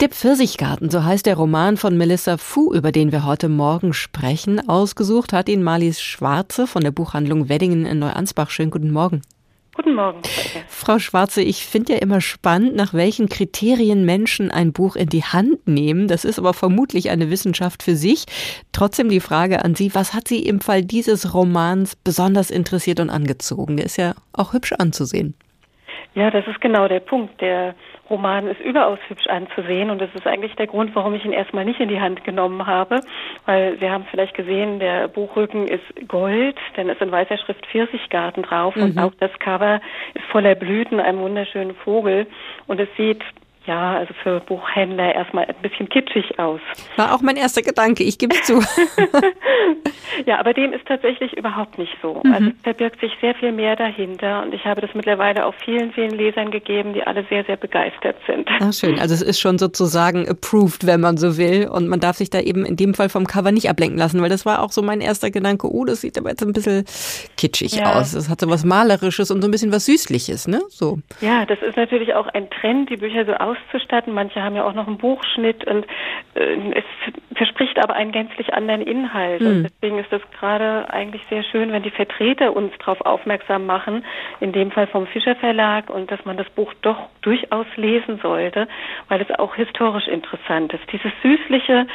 Der Pfirsichgarten, so heißt der Roman von Melissa Fu, über den wir heute Morgen sprechen. Ausgesucht hat ihn Marlies Schwarze von der Buchhandlung Weddingen in Neuansbach. Schönen guten Morgen. Guten Morgen. Frau Schwarze, ich finde ja immer spannend, nach welchen Kriterien Menschen ein Buch in die Hand nehmen. Das ist aber vermutlich eine Wissenschaft für sich. Trotzdem die Frage an Sie, was hat Sie im Fall dieses Romans besonders interessiert und angezogen? Der ist ja auch hübsch anzusehen. Ja, das ist genau der Punkt. Der Roman ist überaus hübsch anzusehen und das ist eigentlich der Grund, warum ich ihn erstmal nicht in die Hand genommen habe, weil Sie haben vielleicht gesehen, der Buchrücken ist Gold, denn es ist in weißer Schrift Pfirsichgarten drauf mhm. und auch das Cover ist voller Blüten, einem wunderschönen Vogel und es sieht ja, also für Buchhändler erstmal ein bisschen kitschig aus. War auch mein erster Gedanke, ich gebe es zu. ja, aber dem ist tatsächlich überhaupt nicht so. Mhm. Also es verbirgt sich sehr viel mehr dahinter und ich habe das mittlerweile auch vielen, vielen Lesern gegeben, die alle sehr, sehr begeistert sind. Ach schön, also es ist schon sozusagen approved, wenn man so will und man darf sich da eben in dem Fall vom Cover nicht ablenken lassen, weil das war auch so mein erster Gedanke, oh, das sieht aber jetzt ein bisschen kitschig ja. aus. Es hat so was Malerisches und so ein bisschen was Süßliches, ne? So. Ja, das ist natürlich auch ein Trend, die Bücher so aus auszustatten. Manche haben ja auch noch einen Buchschnitt und äh, es verspricht aber einen gänzlich anderen Inhalt. Mhm. Und deswegen ist das gerade eigentlich sehr schön, wenn die Vertreter uns darauf aufmerksam machen, in dem Fall vom Fischer Verlag und dass man das Buch doch durchaus lesen sollte, weil es auch historisch interessant ist. Dieses Süßliche,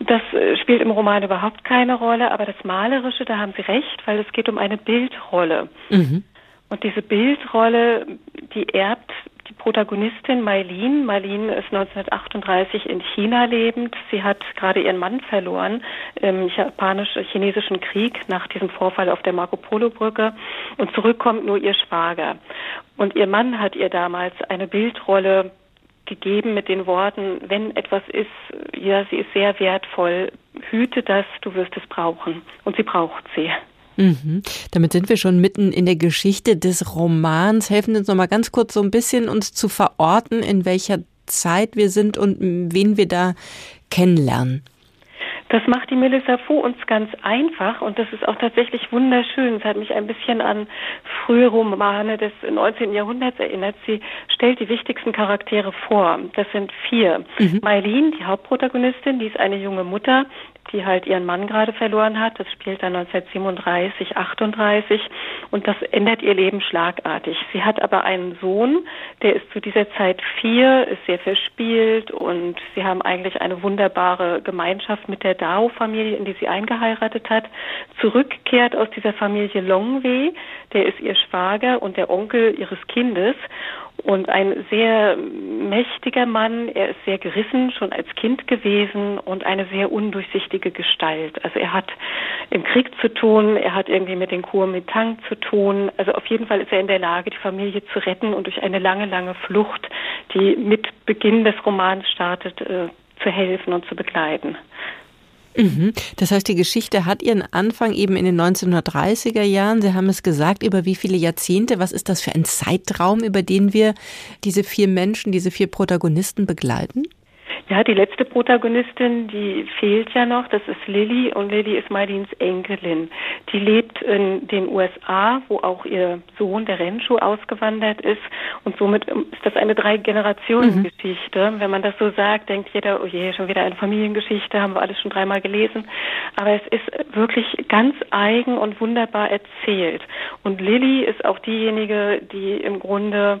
das äh, spielt im Roman überhaupt keine Rolle, aber das Malerische, da haben Sie recht, weil es geht um eine Bildrolle. Mhm. Und diese Bildrolle, die erbt die Protagonistin Mailin. Mailin ist 1938 in China lebend. Sie hat gerade ihren Mann verloren im japanisch-chinesischen Krieg nach diesem Vorfall auf der Marco Polo Brücke und zurückkommt nur ihr Schwager. Und ihr Mann hat ihr damals eine Bildrolle gegeben mit den Worten, wenn etwas ist, ja, sie ist sehr wertvoll, hüte das, du wirst es brauchen. Und sie braucht sie. Mhm. Damit sind wir schon mitten in der Geschichte des Romans. Helfen Sie uns noch mal ganz kurz so ein bisschen uns zu verorten, in welcher Zeit wir sind und wen wir da kennenlernen. Das macht die Melissa Fu uns ganz einfach und das ist auch tatsächlich wunderschön. Es hat mich ein bisschen an frühe Romane des 19. Jahrhunderts erinnert. Sie stellt die wichtigsten Charaktere vor. Das sind vier. Mhm. Mailin, die Hauptprotagonistin, die ist eine junge Mutter, die halt ihren Mann gerade verloren hat. Das spielt dann 1937, 38 und das ändert ihr Leben schlagartig. Sie hat aber einen Sohn, der ist zu dieser Zeit vier, ist sehr verspielt und sie haben eigentlich eine wunderbare Gemeinschaft mit der Dao-Familie, in die sie eingeheiratet hat. Zurückkehrt aus dieser Familie Longwei, der ist ihr Schwager und der Onkel ihres Kindes und ein sehr mächtiger Mann. Er ist sehr gerissen, schon als Kind gewesen und eine sehr undurchsichtige Gestalt. Also er hat im Krieg zu tun, er hat irgendwie mit den Kuomintang zu tun. Also auf jeden Fall ist er in der Lage, die Familie zu retten und durch eine lange, lange Flucht, die mit Beginn des Romans startet, äh, zu helfen und zu begleiten. Mhm. Das heißt, die Geschichte hat ihren Anfang eben in den 1930er Jahren. Sie haben es gesagt, über wie viele Jahrzehnte? Was ist das für ein Zeitraum, über den wir diese vier Menschen, diese vier Protagonisten begleiten? Ja, die letzte Protagonistin, die fehlt ja noch, das ist Lilly und Lilly ist Marlins Enkelin. Die lebt in den USA, wo auch ihr Sohn, der Renschu, ausgewandert ist und somit ist das eine Drei-Generationen-Geschichte. Mhm. Wenn man das so sagt, denkt jeder, oh je, schon wieder eine Familiengeschichte, haben wir alles schon dreimal gelesen. Aber es ist wirklich ganz eigen und wunderbar erzählt. Und Lilly ist auch diejenige, die im Grunde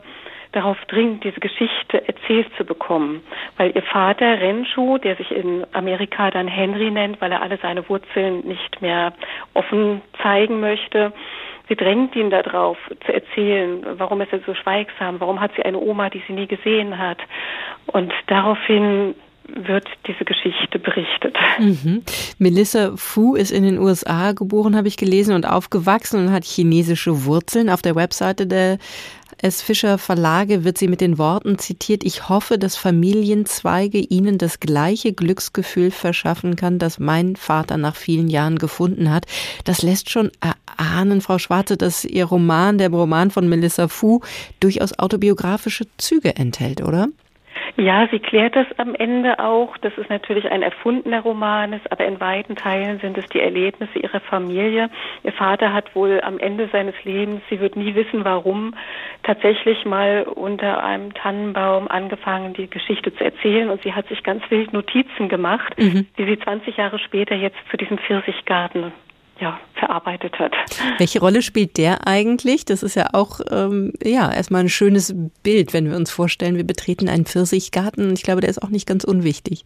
darauf dringt, diese Geschichte erzählt zu bekommen. Weil ihr Vater Renshu, der sich in Amerika dann Henry nennt, weil er alle seine Wurzeln nicht mehr offen zeigen möchte, sie drängt ihn darauf zu erzählen, warum ist er so schweigsam, warum hat sie eine Oma, die sie nie gesehen hat. Und daraufhin wird diese Geschichte berichtet. Mhm. Melissa Fu ist in den USA geboren, habe ich gelesen, und aufgewachsen und hat chinesische Wurzeln. Auf der Webseite der S. Fischer Verlage wird sie mit den Worten zitiert, ich hoffe, dass Familienzweige Ihnen das gleiche Glücksgefühl verschaffen kann, das mein Vater nach vielen Jahren gefunden hat. Das lässt schon erahnen, Frau Schwarze, dass Ihr Roman, der Roman von Melissa Fu, durchaus autobiografische Züge enthält, oder? Ja, sie klärt das am Ende auch. Das ist natürlich ein erfundener Roman, ist, aber in weiten Teilen sind es die Erlebnisse ihrer Familie. Ihr Vater hat wohl am Ende seines Lebens, sie wird nie wissen warum, tatsächlich mal unter einem Tannenbaum angefangen, die Geschichte zu erzählen und sie hat sich ganz wild Notizen gemacht, mhm. die sie 20 Jahre später jetzt zu diesem Pfirsichgarten ja, verarbeitet hat. Welche Rolle spielt der eigentlich? Das ist ja auch ähm, ja erstmal ein schönes Bild, wenn wir uns vorstellen, wir betreten einen Pfirsichgarten. Ich glaube, der ist auch nicht ganz unwichtig.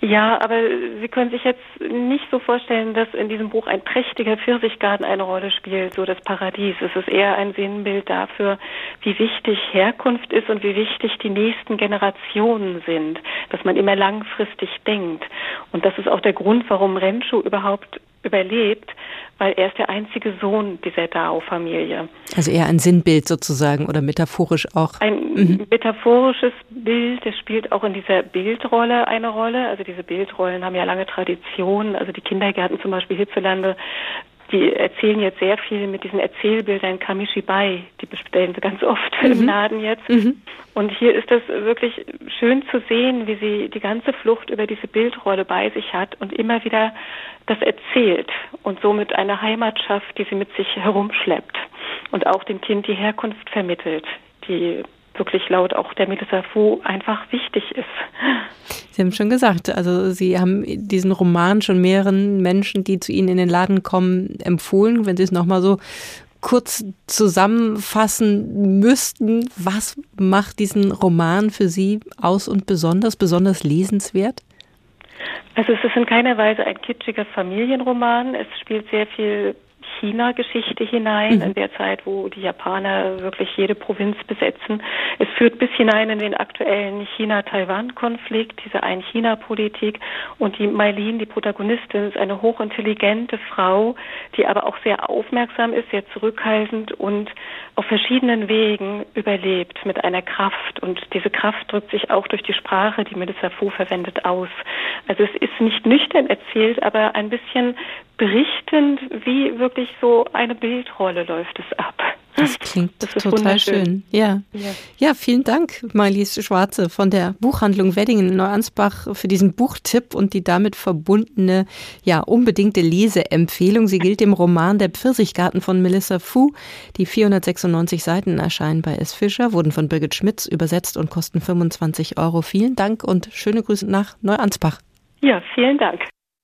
Ja, aber Sie können sich jetzt nicht so vorstellen, dass in diesem Buch ein prächtiger Pfirsichgarten eine Rolle spielt, so das Paradies. Es ist eher ein Sinnbild dafür, wie wichtig Herkunft ist und wie wichtig die nächsten Generationen sind, dass man immer langfristig denkt. Und das ist auch der Grund, warum Renschu überhaupt überlebt, weil er ist der einzige Sohn dieser Dao-Familie. Also eher ein Sinnbild sozusagen oder metaphorisch auch. Ein mhm. metaphorisches Bild, das spielt auch in dieser Bildrolle eine Rolle. Also diese Bildrollen haben ja lange Tradition. Also die Kindergärten zum Beispiel hierzulande die erzählen jetzt sehr viel mit diesen Erzählbildern Kamishibai, die bestellen sie ganz oft mhm. im Laden jetzt. Mhm. Und hier ist es wirklich schön zu sehen, wie sie die ganze Flucht über diese Bildrolle bei sich hat und immer wieder das erzählt und somit eine Heimat schafft, die sie mit sich herumschleppt und auch dem Kind die Herkunft vermittelt, die wirklich laut auch der Melissa Fu einfach wichtig ist. Sie haben schon gesagt, also Sie haben diesen Roman schon mehreren Menschen, die zu Ihnen in den Laden kommen, empfohlen. Wenn Sie es nochmal so kurz zusammenfassen müssten, was macht diesen Roman für Sie aus und besonders, besonders lesenswert? Also es ist in keiner Weise ein kitschiger Familienroman. Es spielt sehr viel China-Geschichte hinein, mhm. in der Zeit, wo die Japaner wirklich jede Provinz besetzen. Es führt bis hinein in den aktuellen China-Taiwan-Konflikt, diese Ein-China-Politik. Und die Mailin, die Protagonistin, ist eine hochintelligente Frau, die aber auch sehr aufmerksam ist, sehr zurückhaltend und auf verschiedenen Wegen überlebt mit einer Kraft. Und diese Kraft drückt sich auch durch die Sprache, die Melissa Fu verwendet, aus. Also es ist nicht nüchtern erzählt, aber ein bisschen berichtend, wie wirklich so eine Bildrolle läuft es ab. Das klingt das total schön. Ja. ja. ja, vielen Dank, Marlies Schwarze von der Buchhandlung Weddingen in Neuansbach für diesen Buchtipp und die damit verbundene, ja, unbedingte Leseempfehlung. Sie gilt dem Roman Der Pfirsichgarten von Melissa Fu. Die 496 Seiten erscheinen bei S. Fischer, wurden von Birgit Schmitz übersetzt und kosten 25 Euro. Vielen Dank und schöne Grüße nach Neuansbach. Ja, vielen Dank.